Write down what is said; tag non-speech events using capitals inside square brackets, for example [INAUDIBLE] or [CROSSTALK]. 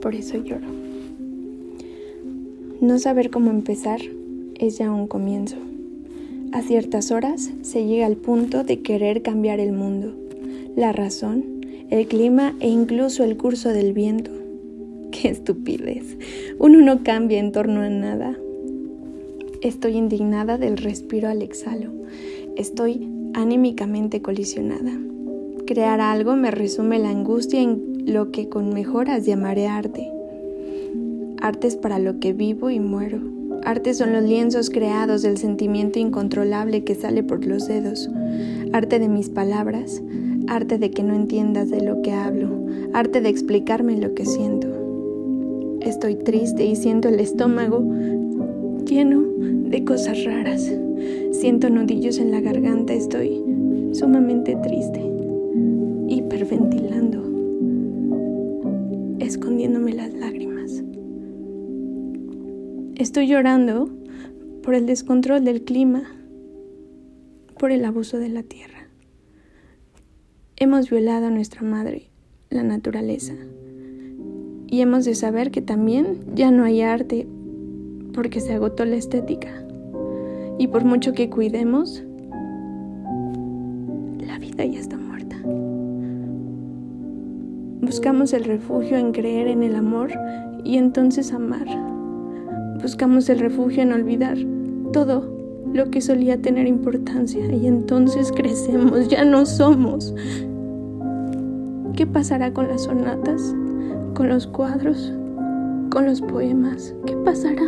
por eso lloro. No saber cómo empezar es ya un comienzo. A ciertas horas se llega al punto de querer cambiar el mundo, la razón, el clima e incluso el curso del viento. [LAUGHS] ¡Qué estupidez! Uno no cambia en torno a nada. Estoy indignada del respiro al exhalo. Estoy anímicamente colisionada. Crear algo me resume la angustia en lo que con mejoras llamaré arte. Arte es para lo que vivo y muero. Arte son los lienzos creados del sentimiento incontrolable que sale por los dedos. Arte de mis palabras. Arte de que no entiendas de lo que hablo. Arte de explicarme lo que siento. Estoy triste y siento el estómago lleno de cosas raras. Siento nudillos en la garganta. Estoy sumamente triste. Estoy llorando por el descontrol del clima, por el abuso de la tierra. Hemos violado a nuestra madre, la naturaleza, y hemos de saber que también ya no hay arte porque se agotó la estética. Y por mucho que cuidemos, la vida ya está muerta. Buscamos el refugio en creer en el amor y entonces amar. Buscamos el refugio en olvidar todo lo que solía tener importancia y entonces crecemos, ya no somos. ¿Qué pasará con las sonatas, con los cuadros, con los poemas? ¿Qué pasará?